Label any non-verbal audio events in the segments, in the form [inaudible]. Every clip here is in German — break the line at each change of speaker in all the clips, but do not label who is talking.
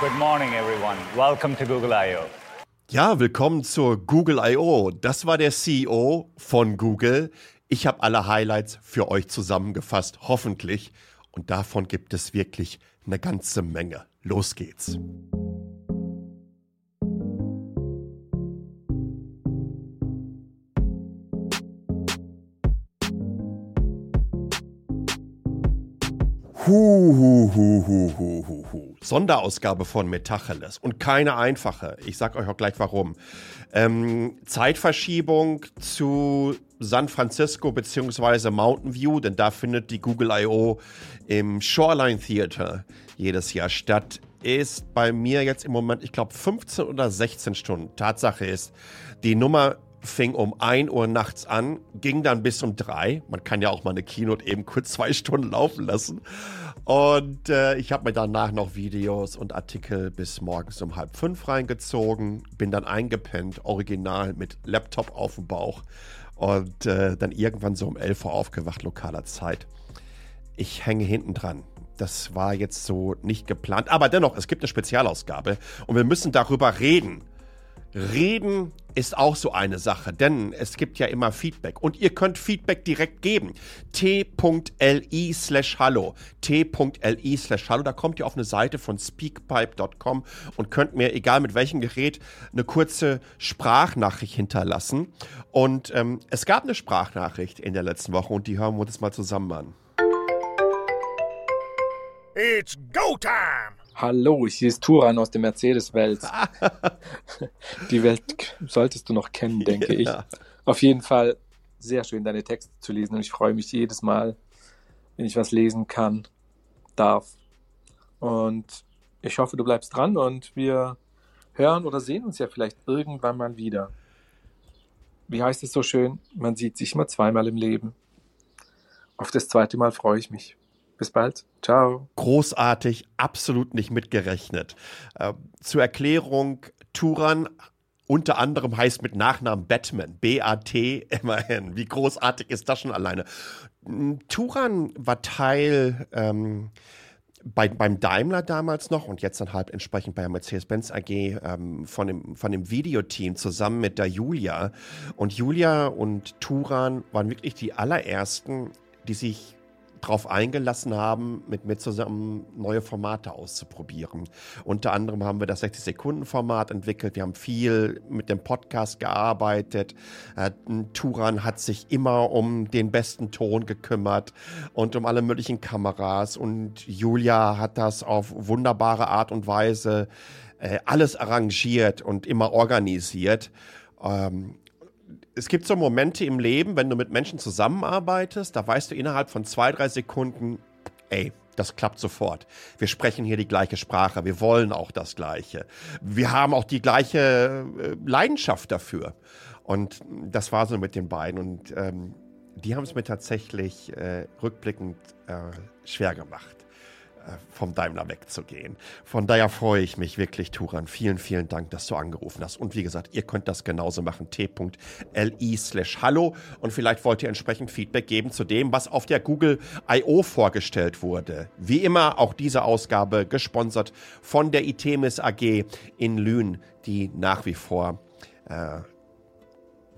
Good morning, everyone. Welcome to Google I.O.
Ja, willkommen zur Google I.O. Das war der CEO von Google. Ich habe alle Highlights für euch zusammengefasst, hoffentlich. Und davon gibt es wirklich eine ganze Menge. Los geht's. Huhuhuhuhuhu. Sonderausgabe von Metacheles und keine einfache. Ich sag euch auch gleich warum. Ähm, Zeitverschiebung zu San Francisco bzw. Mountain View, denn da findet die Google I.O. im Shoreline Theater jedes Jahr statt. Ist bei mir jetzt im Moment, ich glaube, 15 oder 16 Stunden. Tatsache ist, die Nummer fing um 1 Uhr nachts an, ging dann bis um 3. Man kann ja auch mal eine Keynote eben kurz zwei Stunden laufen lassen. Und äh, ich habe mir danach noch Videos und Artikel bis morgens um halb fünf reingezogen, bin dann eingepennt, original mit Laptop auf dem Bauch und äh, dann irgendwann so um 11 Uhr aufgewacht, lokaler Zeit. Ich hänge hinten dran. Das war jetzt so nicht geplant, aber dennoch, es gibt eine Spezialausgabe und wir müssen darüber reden Reden ist auch so eine Sache, denn es gibt ja immer Feedback und ihr könnt Feedback direkt geben. t.li slash hallo. t.li slash hallo. Da kommt ihr auf eine Seite von speakpipe.com und könnt mir, egal mit welchem Gerät, eine kurze Sprachnachricht hinterlassen. Und ähm, es gab eine Sprachnachricht in der letzten Woche und die hören wir uns mal zusammen an.
It's go time!
Hallo, hier ist Turan aus der Mercedes-Welt. [laughs] Die Welt solltest du noch kennen, denke ja. ich. Auf jeden Fall sehr schön, deine Texte zu lesen und ich freue mich jedes Mal, wenn ich was lesen kann, darf. Und ich hoffe, du bleibst dran und wir hören oder sehen uns ja vielleicht irgendwann mal wieder. Wie heißt es so schön? Man sieht sich immer zweimal im Leben. Auf das zweite Mal freue ich mich. Bis bald. Ciao.
Großartig, absolut nicht mitgerechnet. Äh, zur Erklärung, Turan unter anderem heißt mit Nachnamen Batman. B-A-T, immerhin. Wie großartig ist das schon alleine? Turan war Teil ähm, bei, beim Daimler damals noch und jetzt dann halt entsprechend bei der Mercedes-Benz AG ähm, von, dem, von dem Videoteam zusammen mit der Julia. Und Julia und Turan waren wirklich die allerersten, die sich darauf eingelassen haben, mit mir zusammen neue Formate auszuprobieren. Unter anderem haben wir das 60-Sekunden-Format entwickelt. Wir haben viel mit dem Podcast gearbeitet. Äh, Turan hat sich immer um den besten Ton gekümmert und um alle möglichen Kameras. Und Julia hat das auf wunderbare Art und Weise äh, alles arrangiert und immer organisiert. Ähm, es gibt so Momente im Leben, wenn du mit Menschen zusammenarbeitest, da weißt du innerhalb von zwei, drei Sekunden, ey, das klappt sofort. Wir sprechen hier die gleiche Sprache, wir wollen auch das Gleiche. Wir haben auch die gleiche äh, Leidenschaft dafür. Und das war so mit den beiden. Und ähm, die haben es mir tatsächlich äh, rückblickend äh, schwer gemacht. Äh, vom Daimler wegzugehen. Von daher freue ich mich wirklich, Turan. Vielen, vielen Dank, dass du angerufen hast. Und wie gesagt, ihr könnt das genauso machen. t.li slash hallo. Und vielleicht wollt ihr entsprechend Feedback geben zu dem, was auf der Google I.O. vorgestellt wurde. Wie immer auch diese Ausgabe gesponsert von der Itemis AG in Lünen, die nach wie vor äh,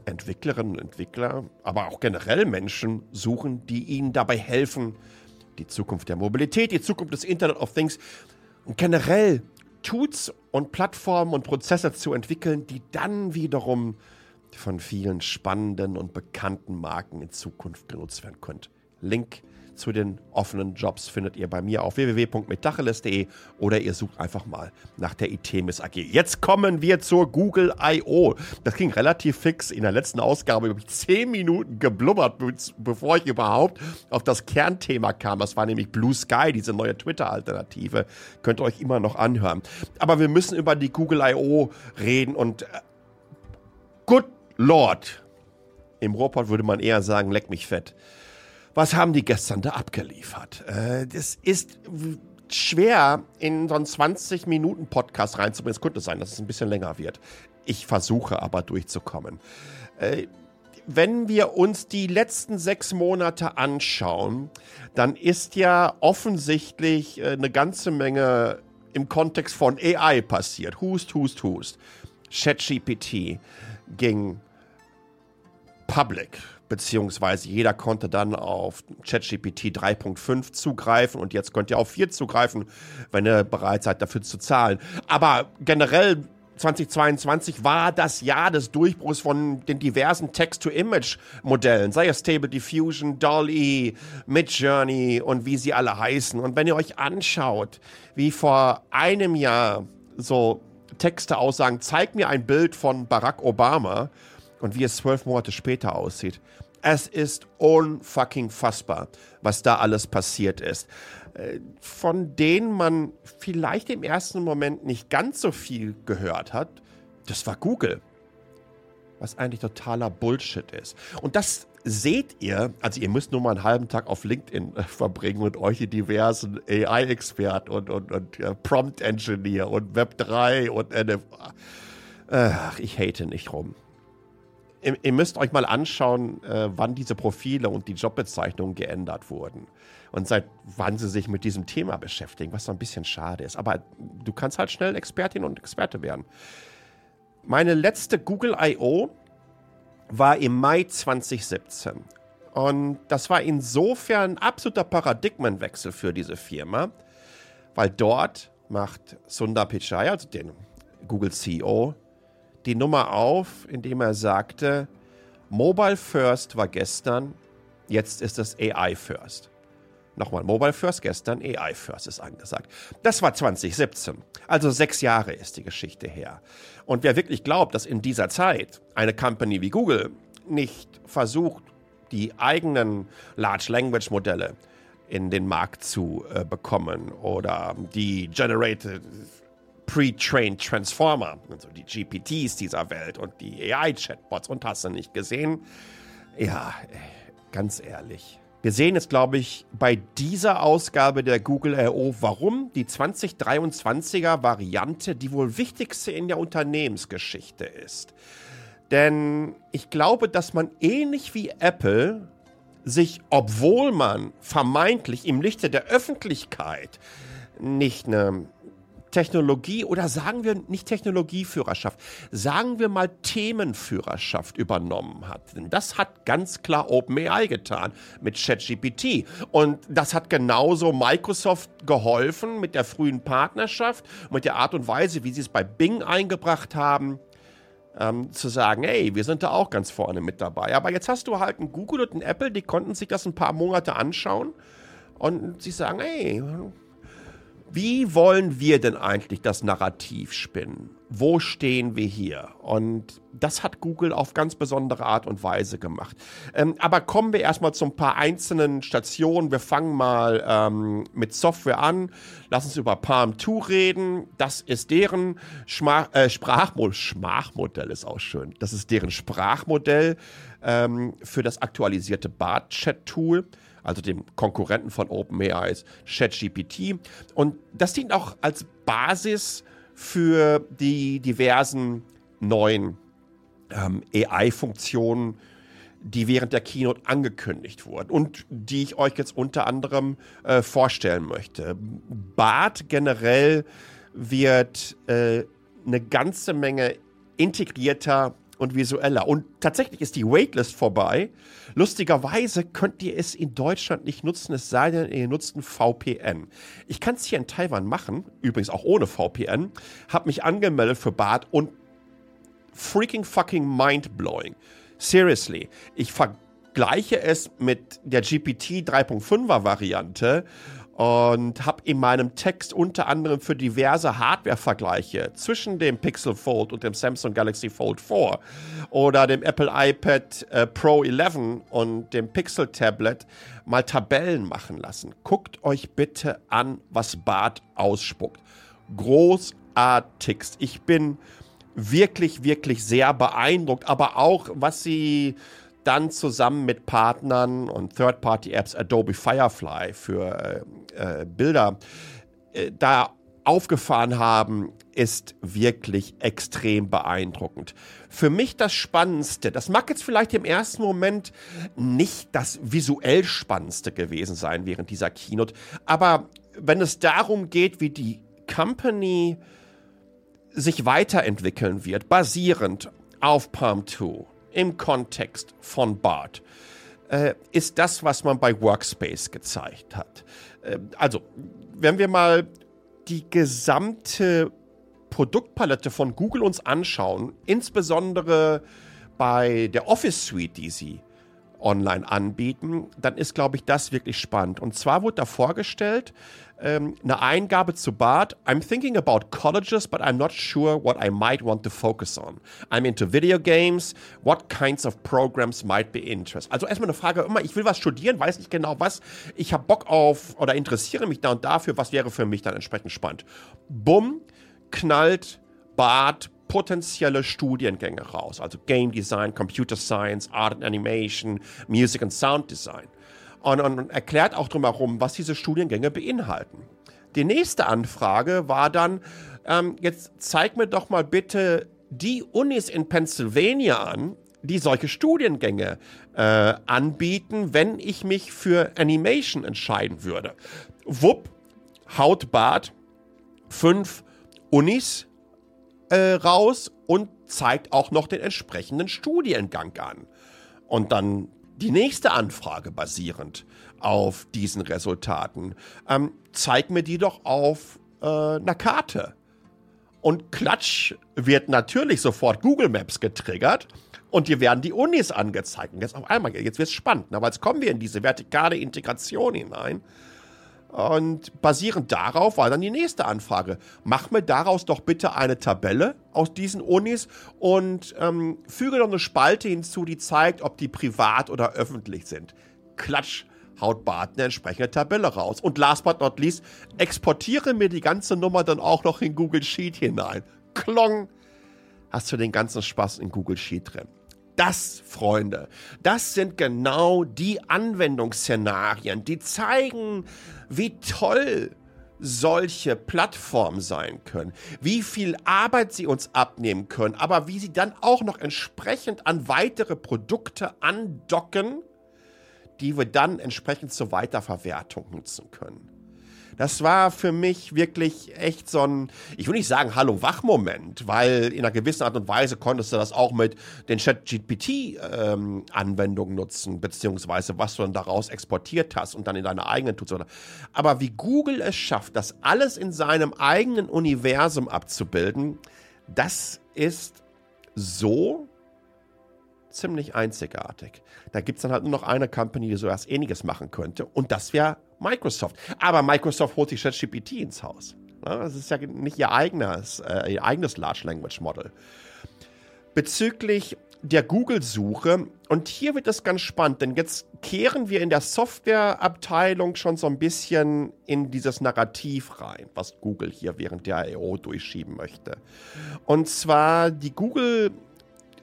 Entwicklerinnen und Entwickler, aber auch generell Menschen suchen, die ihnen dabei helfen, die Zukunft der Mobilität, die Zukunft des Internet of Things und generell Tools und Plattformen und Prozesse zu entwickeln, die dann wiederum von vielen spannenden und bekannten Marken in Zukunft genutzt werden können. Link zu den offenen Jobs findet ihr bei mir auf www.metacheles.de oder ihr sucht einfach mal nach der ITMIS AG. Jetzt kommen wir zur Google I.O. Das ging relativ fix. In der letzten Ausgabe habe ich zehn Minuten geblubbert, bevor ich überhaupt auf das Kernthema kam. Das war nämlich Blue Sky, diese neue Twitter-Alternative. Könnt ihr euch immer noch anhören. Aber wir müssen über die Google I.O. reden und äh, good Lord. Im Robot würde man eher sagen, leck mich fett. Was haben die gestern da abgeliefert? Äh, das ist schwer, in so einen 20-Minuten-Podcast reinzubringen. Es könnte sein, dass es ein bisschen länger wird. Ich versuche aber durchzukommen. Äh, wenn wir uns die letzten sechs Monate anschauen, dann ist ja offensichtlich äh, eine ganze Menge im Kontext von AI passiert. Hust, hust, hust. ChatGPT ging public, beziehungsweise jeder konnte dann auf ChatGPT 3.5 zugreifen und jetzt könnt ihr auf 4 zugreifen, wenn ihr bereit seid, dafür zu zahlen. Aber generell 2022 war das Jahr des Durchbruchs von den diversen Text-to-Image-Modellen, sei es Stable Diffusion, DALL-E, Midjourney und wie sie alle heißen. Und wenn ihr euch anschaut, wie vor einem Jahr so Texte aussagen, zeig mir ein Bild von Barack Obama und wie es zwölf Monate später aussieht. Es ist unfucking fassbar, was da alles passiert ist. Äh, von denen man vielleicht im ersten Moment nicht ganz so viel gehört hat, das war Google. Was eigentlich totaler Bullshit ist. Und das seht ihr, also ihr müsst nur mal einen halben Tag auf LinkedIn äh, verbringen und euch in diversen AI-Experten und, und, und ja, Prompt-Engineer und Web3 und NFA. Ach, ich hate nicht rum. Ihr, ihr müsst euch mal anschauen, äh, wann diese Profile und die Jobbezeichnungen geändert wurden und seit wann sie sich mit diesem Thema beschäftigen, was so ein bisschen schade ist. Aber du kannst halt schnell Expertin und Experte werden. Meine letzte Google I.O. war im Mai 2017. Und das war insofern ein absoluter Paradigmenwechsel für diese Firma, weil dort macht Sundar Pichai, also den Google CEO, die Nummer auf, indem er sagte, Mobile First war gestern, jetzt ist es AI First. Nochmal, Mobile First gestern, AI First ist angesagt. Das war 2017. Also sechs Jahre ist die Geschichte her. Und wer wirklich glaubt, dass in dieser Zeit eine Company wie Google nicht versucht, die eigenen Large Language Modelle in den Markt zu äh, bekommen oder die Generated Pre-Trained Transformer, also die GPTs dieser Welt und die AI-Chatbots und hast du nicht gesehen? Ja, ganz ehrlich. Wir sehen jetzt, glaube ich, bei dieser Ausgabe der Google I.O., warum die 2023er Variante die wohl wichtigste in der Unternehmensgeschichte ist. Denn ich glaube, dass man ähnlich wie Apple sich, obwohl man vermeintlich im Lichte der Öffentlichkeit nicht eine Technologie oder sagen wir nicht Technologieführerschaft, sagen wir mal Themenführerschaft übernommen hat. Denn das hat ganz klar OpenAI getan mit ChatGPT. Und das hat genauso Microsoft geholfen mit der frühen Partnerschaft, mit der Art und Weise, wie sie es bei Bing eingebracht haben. Ähm, zu sagen, hey, wir sind da auch ganz vorne mit dabei. Aber jetzt hast du halt ein Google und ein Apple, die konnten sich das ein paar Monate anschauen und sie sagen, hey, wie wollen wir denn eigentlich das Narrativ spinnen? Wo stehen wir hier? Und das hat Google auf ganz besondere Art und Weise gemacht. Ähm, aber kommen wir erstmal zu ein paar einzelnen Stationen. Wir fangen mal ähm, mit Software an. Lass uns über Palm 2 reden. Das ist deren Schma äh, Sprachmodell. Sprachmodell ist auch schön. Das ist deren Sprachmodell ähm, für das aktualisierte Bart-Chat-Tool also dem Konkurrenten von OpenAI, ChatGPT. Und das dient auch als Basis für die diversen neuen ähm, AI-Funktionen, die während der Keynote angekündigt wurden und die ich euch jetzt unter anderem äh, vorstellen möchte. BART generell wird äh, eine ganze Menge integrierter und visueller. Und tatsächlich ist die Waitlist vorbei. Lustigerweise könnt ihr es in Deutschland nicht nutzen, es sei denn, ihr nutzt ein VPN. Ich kann es hier in Taiwan machen, übrigens auch ohne VPN, habe mich angemeldet für Bad und freaking fucking mind-blowing. Seriously, ich vergleiche es mit der GPT 3.5er Variante und habe in meinem Text unter anderem für diverse Hardware-Vergleiche zwischen dem Pixel Fold und dem Samsung Galaxy Fold 4 oder dem Apple iPad äh, Pro 11 und dem Pixel Tablet mal Tabellen machen lassen. Guckt euch bitte an, was Bart ausspuckt. Großartigst. Ich bin wirklich, wirklich sehr beeindruckt, aber auch, was sie dann zusammen mit Partnern und Third-Party-Apps Adobe Firefly für äh, äh, Bilder äh, da aufgefahren haben, ist wirklich extrem beeindruckend. Für mich das Spannendste, das mag jetzt vielleicht im ersten Moment nicht das visuell Spannendste gewesen sein während dieser Keynote, aber wenn es darum geht, wie die Company sich weiterentwickeln wird, basierend auf Palm 2 im Kontext von BART, äh, ist das, was man bei Workspace gezeigt hat. Äh, also, wenn wir mal die gesamte Produktpalette von Google uns anschauen, insbesondere bei der Office Suite, die sie online anbieten, dann ist, glaube ich, das wirklich spannend. Und zwar wurde da vorgestellt, ähm, eine Eingabe zu Bart. I'm thinking about colleges, but I'm not sure what I might want to focus on. I'm into video games. What kinds of programs might be interest? Also erstmal eine Frage, immer, ich will was studieren, weiß nicht genau was. Ich habe Bock auf oder interessiere mich da und dafür, was wäre für mich dann entsprechend spannend. Bumm, knallt Bart potenzielle Studiengänge raus, also Game Design, Computer Science, Art and Animation, Music and Sound Design. Und, und, und erklärt auch drumherum, was diese Studiengänge beinhalten. Die nächste Anfrage war dann, ähm, jetzt zeig mir doch mal bitte die Unis in Pennsylvania an, die solche Studiengänge äh, anbieten, wenn ich mich für Animation entscheiden würde. Wupp, haut Bart, fünf Unis äh, raus und zeigt auch noch den entsprechenden Studiengang an. Und dann die nächste Anfrage basierend auf diesen Resultaten. Ähm, zeig mir die doch auf äh, einer Karte. Und klatsch wird natürlich sofort Google Maps getriggert und hier werden die Unis angezeigt. Und jetzt auf einmal, jetzt wird es spannend, aber jetzt kommen wir in diese vertikale Integration hinein. Und basierend darauf war dann die nächste Anfrage. Mach mir daraus doch bitte eine Tabelle aus diesen Unis und ähm, füge doch eine Spalte hinzu, die zeigt, ob die privat oder öffentlich sind. Klatsch, haut Bart eine entsprechende Tabelle raus. Und last but not least, exportiere mir die ganze Nummer dann auch noch in Google Sheet hinein. Klong, hast du den ganzen Spaß in Google Sheet drin. Das, Freunde, das sind genau die Anwendungsszenarien, die zeigen, wie toll solche Plattformen sein können, wie viel Arbeit sie uns abnehmen können, aber wie sie dann auch noch entsprechend an weitere Produkte andocken, die wir dann entsprechend zur Weiterverwertung nutzen können. Das war für mich wirklich echt so ein, ich will nicht sagen Hallo-Wach-Moment, weil in einer gewissen Art und Weise konntest du das auch mit den Chat-GPT-Anwendungen ähm, nutzen, beziehungsweise was du dann daraus exportiert hast und dann in deine eigenen tust. Aber wie Google es schafft, das alles in seinem eigenen Universum abzubilden, das ist so ziemlich einzigartig. Da gibt es dann halt nur noch eine Company, die so etwas ähnliches machen könnte. Und das wäre Microsoft. Aber Microsoft holt sich ChatGPT ins Haus. Das ist ja nicht ihr eigenes, äh, ihr eigenes Large Language Model. Bezüglich der Google-Suche, und hier wird es ganz spannend, denn jetzt kehren wir in der Softwareabteilung schon so ein bisschen in dieses Narrativ rein, was Google hier während der I.O. durchschieben möchte. Und zwar die Google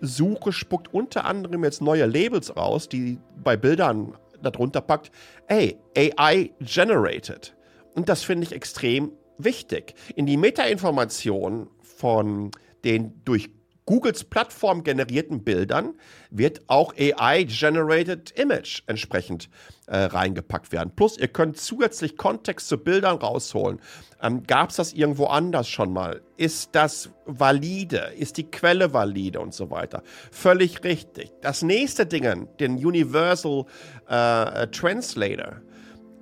Suche spuckt unter anderem jetzt neue Labels raus, die bei Bildern darunter packt, ey, AI generated. Und das finde ich extrem wichtig. In die Metainformation von den durch Googles Plattform generierten Bildern wird auch AI-Generated Image entsprechend äh, reingepackt werden. Plus, ihr könnt zusätzlich Kontext zu Bildern rausholen. Ähm, Gab es das irgendwo anders schon mal? Ist das valide? Ist die Quelle valide und so weiter? Völlig richtig. Das nächste Ding, den Universal äh, Translator,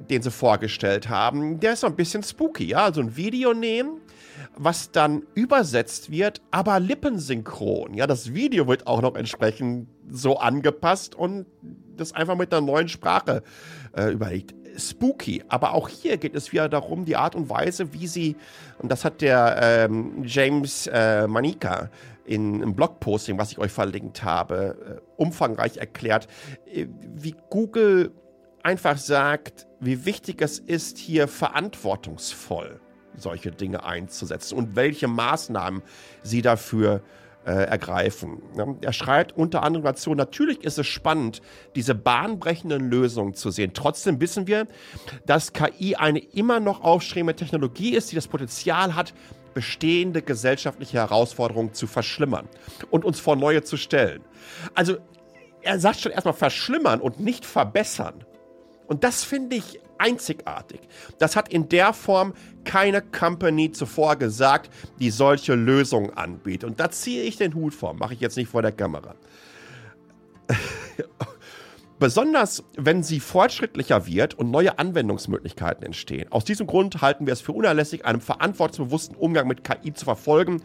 den sie vorgestellt haben, der ist so ein bisschen spooky. Ja? Also ein Video nehmen was dann übersetzt wird, aber lippensynchron. Ja, das Video wird auch noch entsprechend so angepasst und das einfach mit einer neuen Sprache äh, überlegt. Spooky, aber auch hier geht es wieder darum, die Art und Weise, wie sie, und das hat der ähm, James äh, Manika in einem Blogposting, was ich euch verlinkt habe, äh, umfangreich erklärt, äh, wie Google einfach sagt, wie wichtig es ist, hier verantwortungsvoll solche Dinge einzusetzen und welche Maßnahmen sie dafür äh, ergreifen. Ja, er schreibt unter anderem dazu, natürlich ist es spannend, diese bahnbrechenden Lösungen zu sehen. Trotzdem wissen wir, dass KI eine immer noch aufstrebende Technologie ist, die das Potenzial hat, bestehende gesellschaftliche Herausforderungen zu verschlimmern und uns vor neue zu stellen. Also er sagt schon erstmal verschlimmern und nicht verbessern. Und das finde ich einzigartig. Das hat in der Form keine Company zuvor gesagt, die solche Lösungen anbietet. Und da ziehe ich den Hut vor, mache ich jetzt nicht vor der Kamera. [laughs] Besonders wenn sie fortschrittlicher wird und neue Anwendungsmöglichkeiten entstehen. Aus diesem Grund halten wir es für unerlässlich, einen verantwortungsbewussten Umgang mit KI zu verfolgen,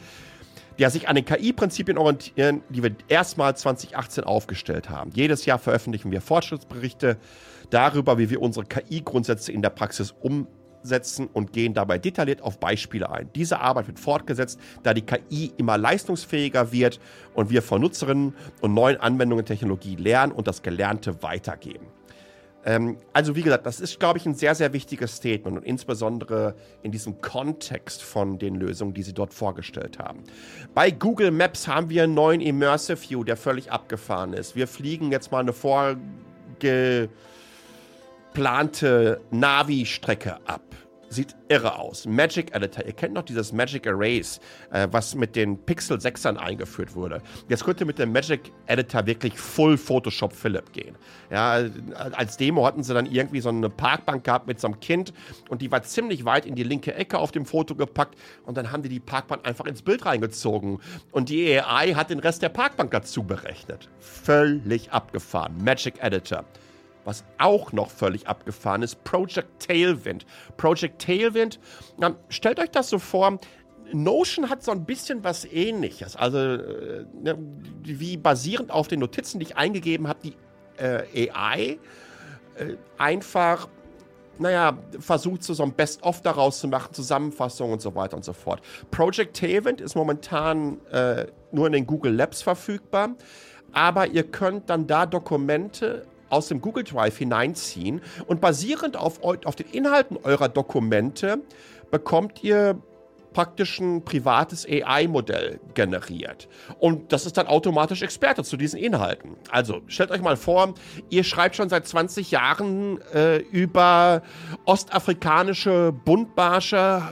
der sich an den KI-Prinzipien orientieren, die wir erstmals 2018 aufgestellt haben. Jedes Jahr veröffentlichen wir Fortschrittsberichte darüber, wie wir unsere KI-Grundsätze in der Praxis umsetzen setzen und gehen dabei detailliert auf Beispiele ein. Diese Arbeit wird fortgesetzt, da die KI immer leistungsfähiger wird und wir von Nutzerinnen und neuen Anwendungen Technologie lernen und das Gelernte weitergeben. Ähm, also wie gesagt, das ist, glaube ich, ein sehr, sehr wichtiges Statement und insbesondere in diesem Kontext von den Lösungen, die sie dort vorgestellt haben. Bei Google Maps haben wir einen neuen Immersive View, der völlig abgefahren ist. Wir fliegen jetzt mal eine vorge plante Navi-Strecke ab. Sieht irre aus. Magic Editor, ihr kennt noch dieses Magic Erase, äh, was mit den Pixel 6ern eingeführt wurde. Jetzt könnte mit dem Magic Editor wirklich Full Photoshop Philip gehen. Ja, als Demo hatten sie dann irgendwie so eine Parkbank gehabt mit so einem Kind und die war ziemlich weit in die linke Ecke auf dem Foto gepackt und dann haben die die Parkbank einfach ins Bild reingezogen und die AI hat den Rest der Parkbank dazu berechnet. Völlig abgefahren. Magic Editor. Was auch noch völlig abgefahren ist, Project Tailwind. Project Tailwind, na, stellt euch das so vor, Notion hat so ein bisschen was ähnliches. Also äh, ne, wie basierend auf den Notizen, die ich eingegeben habe, die äh, AI äh, einfach, naja, versucht so, so ein Best-of daraus zu machen, Zusammenfassungen und so weiter und so fort. Project Tailwind ist momentan äh, nur in den Google Labs verfügbar, aber ihr könnt dann da Dokumente aus dem Google Drive hineinziehen und basierend auf, auf den Inhalten eurer Dokumente bekommt ihr praktisch ein privates AI-Modell generiert. Und das ist dann automatisch Experte zu diesen Inhalten. Also stellt euch mal vor, ihr schreibt schon seit 20 Jahren äh, über ostafrikanische Buntbarsche,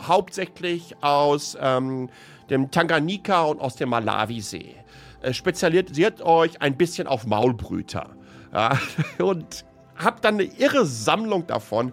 hauptsächlich aus ähm, dem Tanganika und aus dem Malawisee. Äh, spezialisiert euch ein bisschen auf Maulbrüter. Ja, [laughs] und habt dann eine irre Sammlung davon.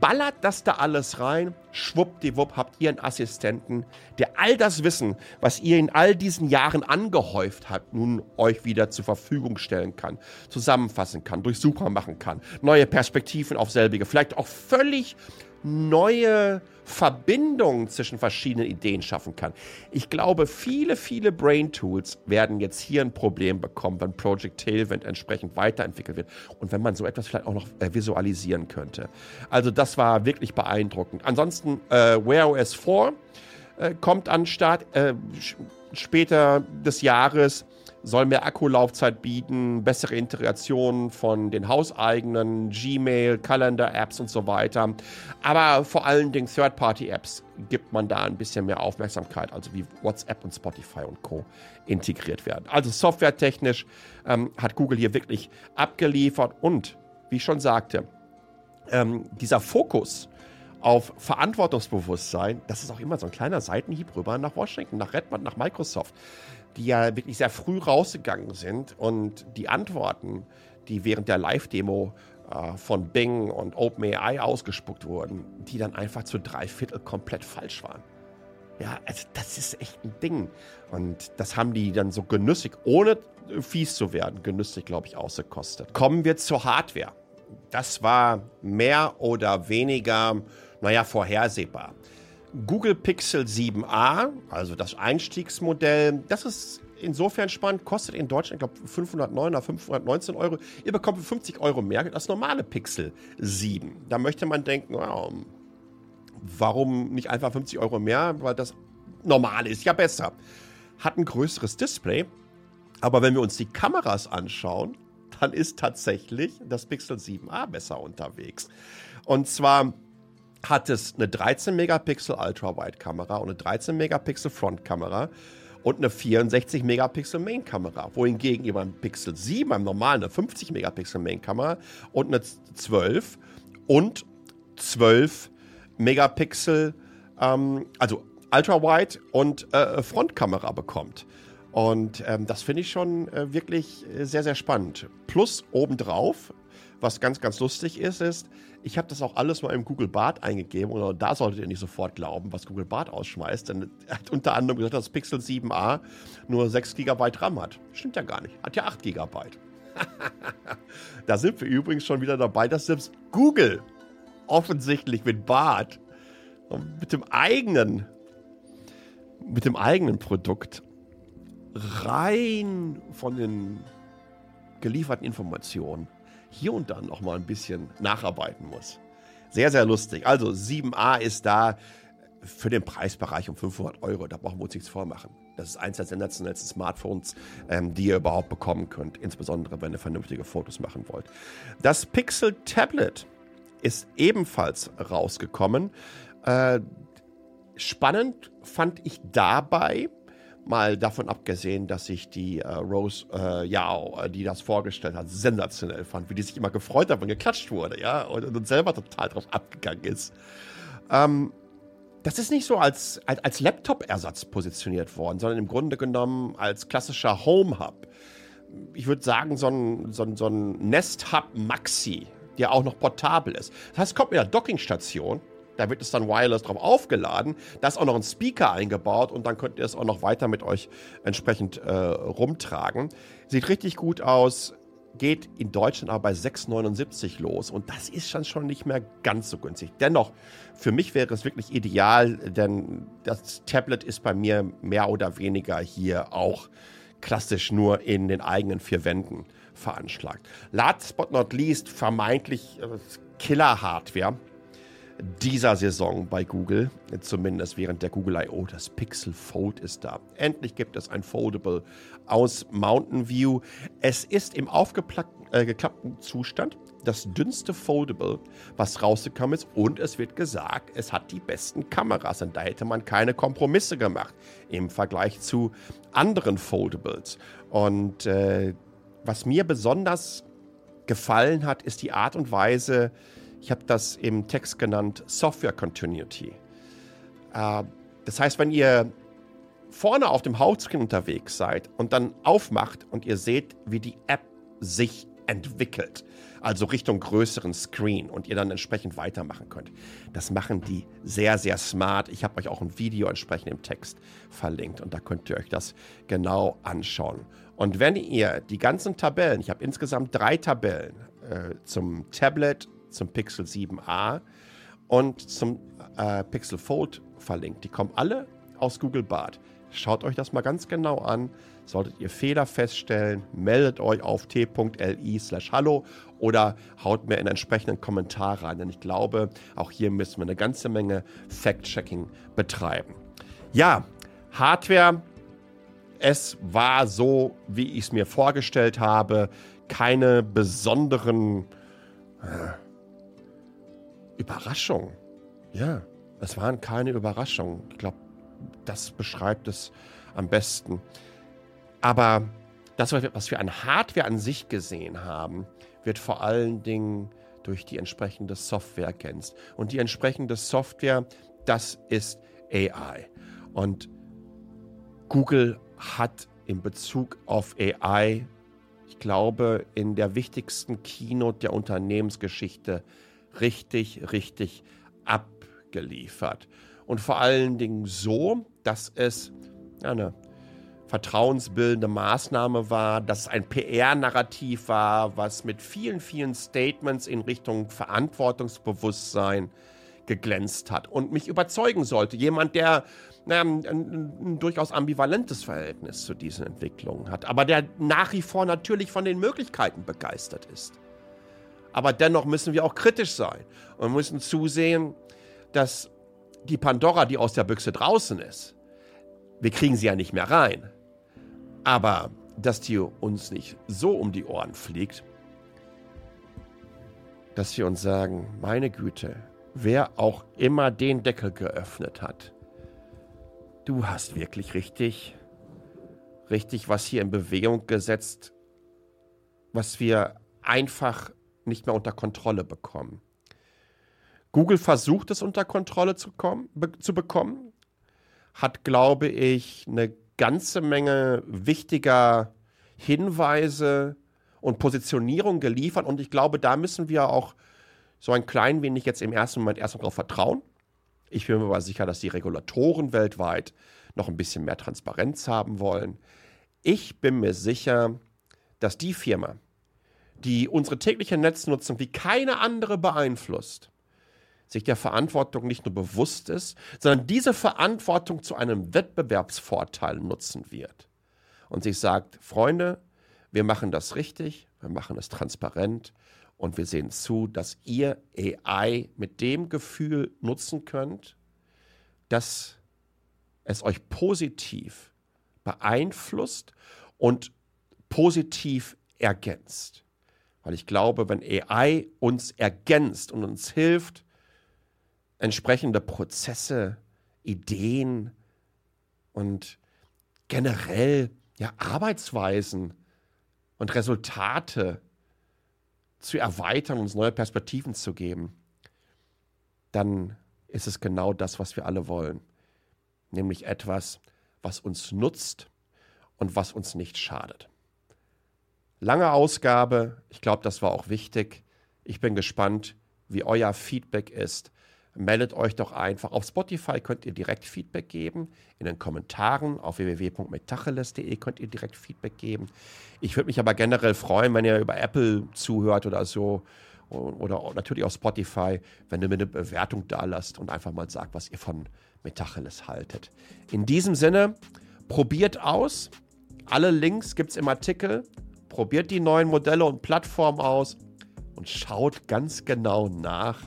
Ballert das da alles rein, schwuppdiwupp habt ihr einen Assistenten, der all das Wissen, was ihr in all diesen Jahren angehäuft habt, nun euch wieder zur Verfügung stellen kann, zusammenfassen kann, durchsuchbar machen kann, neue Perspektiven auf selbige, vielleicht auch völlig neue Verbindungen zwischen verschiedenen Ideen schaffen kann. Ich glaube, viele, viele Brain Tools werden jetzt hier ein Problem bekommen, wenn Project Tailwind entsprechend weiterentwickelt wird und wenn man so etwas vielleicht auch noch äh, visualisieren könnte. Also das war wirklich beeindruckend. Ansonsten äh, Wear OS 4 äh, kommt an den Start äh, später des Jahres soll mehr Akkulaufzeit bieten, bessere Integration von den hauseigenen Gmail, Calendar-Apps und so weiter. Aber vor allen Dingen Third-Party-Apps gibt man da ein bisschen mehr Aufmerksamkeit, also wie WhatsApp und Spotify und Co. integriert werden. Also softwaretechnisch ähm, hat Google hier wirklich abgeliefert und, wie ich schon sagte, ähm, dieser Fokus auf Verantwortungsbewusstsein, das ist auch immer so ein kleiner Seitenhieb rüber nach Washington, nach Redmond, nach Microsoft die ja wirklich sehr früh rausgegangen sind und die Antworten, die während der Live-Demo äh, von Bing und OpenAI ausgespuckt wurden, die dann einfach zu drei Viertel komplett falsch waren. Ja, also das ist echt ein Ding. Und das haben die dann so genüssig, ohne fies zu werden, genüssig, glaube ich, ausgekostet. Kommen wir zur Hardware. Das war mehr oder weniger, naja, vorhersehbar. Google Pixel 7a, also das Einstiegsmodell, das ist insofern spannend, kostet in Deutschland, ich glaube, 509 oder 519 Euro. Ihr bekommt für 50 Euro mehr das normale Pixel 7. Da möchte man denken, wow, warum nicht einfach 50 Euro mehr, weil das normal ist, ja besser. Hat ein größeres Display, aber wenn wir uns die Kameras anschauen, dann ist tatsächlich das Pixel 7a besser unterwegs. Und zwar hat es eine 13 Megapixel Ultra-Wide-Kamera und eine 13 Megapixel Frontkamera und eine 64 Megapixel Main-Kamera. Wohingegen ihr beim Pixel 7, beim normalen, eine 50 Megapixel Main-Kamera und eine 12 und 12 Megapixel, ähm, also Ultra-Wide und äh, Frontkamera bekommt. Und ähm, das finde ich schon äh, wirklich sehr, sehr spannend. Plus obendrauf was ganz, ganz lustig ist, ist, ich habe das auch alles mal im Google Bart eingegeben und da solltet ihr nicht sofort glauben, was Google Bart ausschmeißt, denn er hat unter anderem gesagt, dass Pixel 7a nur 6 GB RAM hat. Stimmt ja gar nicht, hat ja 8 GB. [laughs] da sind wir übrigens schon wieder dabei, dass selbst Google offensichtlich mit Bart mit dem eigenen mit dem eigenen Produkt rein von den gelieferten Informationen hier und dann noch mal ein bisschen nacharbeiten muss. Sehr, sehr lustig. Also 7a ist da für den Preisbereich um 500 Euro. Da brauchen wir uns nichts vormachen. Das ist eins der sensationellsten Smartphones, ähm, die ihr überhaupt bekommen könnt. Insbesondere, wenn ihr vernünftige Fotos machen wollt. Das Pixel Tablet ist ebenfalls rausgekommen. Äh, spannend fand ich dabei, Mal davon abgesehen, dass ich die äh, Rose äh, Yao, äh, die das vorgestellt hat, sensationell fand, wie die sich immer gefreut hat, wenn geklatscht wurde, ja, und, und selber total drauf abgegangen ist. Ähm, das ist nicht so als, als, als Laptop-Ersatz positioniert worden, sondern im Grunde genommen als klassischer Home-Hub. Ich würde sagen, so ein, so ein, so ein Nest-Hub Maxi, der auch noch portabel ist. Das heißt, kommt mit einer Dockingstation da wird es dann wireless drauf aufgeladen. Da ist auch noch ein Speaker eingebaut und dann könnt ihr es auch noch weiter mit euch entsprechend äh, rumtragen. Sieht richtig gut aus. Geht in Deutschland aber bei 6,79 los und das ist dann schon nicht mehr ganz so günstig. Dennoch, für mich wäre es wirklich ideal, denn das Tablet ist bei mir mehr oder weniger hier auch klassisch nur in den eigenen vier Wänden veranschlagt. Last but not least vermeintlich äh, Killer-Hardware dieser Saison bei Google, zumindest während der Google I.O. Das Pixel Fold ist da. Endlich gibt es ein Foldable aus Mountain View. Es ist im aufgeklappten äh, Zustand das dünnste Foldable, was rausgekommen ist. Und es wird gesagt, es hat die besten Kameras. Und da hätte man keine Kompromisse gemacht im Vergleich zu anderen Foldables. Und äh, was mir besonders gefallen hat, ist die Art und Weise, ich habe das im Text genannt Software Continuity. Äh, das heißt, wenn ihr vorne auf dem Hauptscreen unterwegs seid und dann aufmacht und ihr seht, wie die App sich entwickelt, also Richtung größeren Screen und ihr dann entsprechend weitermachen könnt. Das machen die sehr, sehr smart. Ich habe euch auch ein Video entsprechend im Text verlinkt und da könnt ihr euch das genau anschauen. Und wenn ihr die ganzen Tabellen, ich habe insgesamt drei Tabellen äh, zum Tablet, zum Pixel 7a und zum äh, Pixel Fold verlinkt. Die kommen alle aus Google Bart. Schaut euch das mal ganz genau an. Solltet ihr Fehler feststellen, meldet euch auf t.li slash hallo oder haut mir einen entsprechenden Kommentar rein. Denn ich glaube, auch hier müssen wir eine ganze Menge Fact-Checking betreiben. Ja, Hardware, es war so, wie ich es mir vorgestellt habe. Keine besonderen äh, Überraschung. Ja, es waren keine Überraschungen. Ich glaube, das beschreibt es am besten. Aber das, was wir an Hardware an sich gesehen haben, wird vor allen Dingen durch die entsprechende Software ergänzt. Und die entsprechende Software, das ist AI. Und Google hat in Bezug auf AI, ich glaube, in der wichtigsten Keynote der Unternehmensgeschichte richtig, richtig abgeliefert. Und vor allen Dingen so, dass es eine vertrauensbildende Maßnahme war, dass es ein PR-Narrativ war, was mit vielen, vielen Statements in Richtung Verantwortungsbewusstsein geglänzt hat und mich überzeugen sollte. Jemand, der naja, ein, ein, ein, durchaus ambivalentes Verhältnis zu diesen Entwicklungen hat, aber der nach wie vor natürlich von den Möglichkeiten begeistert ist. Aber dennoch müssen wir auch kritisch sein und müssen zusehen, dass die Pandora, die aus der Büchse draußen ist, wir kriegen sie ja nicht mehr rein. Aber dass die uns nicht so um die Ohren fliegt, dass wir uns sagen, meine Güte, wer auch immer den Deckel geöffnet hat, du hast wirklich richtig, richtig was hier in Bewegung gesetzt, was wir einfach nicht mehr unter Kontrolle bekommen. Google versucht es unter Kontrolle zu, kommen, be zu bekommen, hat, glaube ich, eine ganze Menge wichtiger Hinweise und Positionierung geliefert. Und ich glaube, da müssen wir auch so ein klein wenig jetzt im ersten Moment erstmal darauf vertrauen. Ich bin mir aber sicher, dass die Regulatoren weltweit noch ein bisschen mehr Transparenz haben wollen. Ich bin mir sicher, dass die Firma, die unsere tägliche Netznutzung wie keine andere beeinflusst, sich der Verantwortung nicht nur bewusst ist, sondern diese Verantwortung zu einem Wettbewerbsvorteil nutzen wird. Und sich sagt, Freunde, wir machen das richtig, wir machen es transparent und wir sehen zu, dass ihr AI mit dem Gefühl nutzen könnt, dass es euch positiv beeinflusst und positiv ergänzt. Weil ich glaube, wenn AI uns ergänzt und uns hilft, entsprechende Prozesse, Ideen und generell ja, Arbeitsweisen und Resultate zu erweitern, uns neue Perspektiven zu geben, dann ist es genau das, was wir alle wollen. Nämlich etwas, was uns nutzt und was uns nicht schadet. Lange Ausgabe, ich glaube, das war auch wichtig. Ich bin gespannt, wie euer Feedback ist meldet euch doch einfach. Auf Spotify könnt ihr direkt Feedback geben. In den Kommentaren auf www.metacheles.de könnt ihr direkt Feedback geben. Ich würde mich aber generell freuen, wenn ihr über Apple zuhört oder so. Oder natürlich auf Spotify, wenn ihr mir eine Bewertung da lasst und einfach mal sagt, was ihr von Metacheles haltet. In diesem Sinne, probiert aus. Alle Links gibt es im Artikel. Probiert die neuen Modelle und Plattformen aus und schaut ganz genau nach,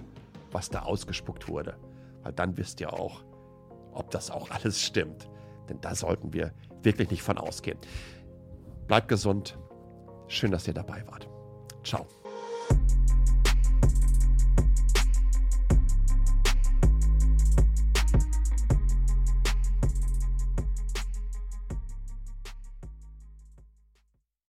was da ausgespuckt wurde. Weil dann wisst ihr auch, ob das auch alles stimmt. Denn da sollten wir wirklich nicht von ausgehen. Bleibt gesund. Schön, dass ihr dabei wart. Ciao.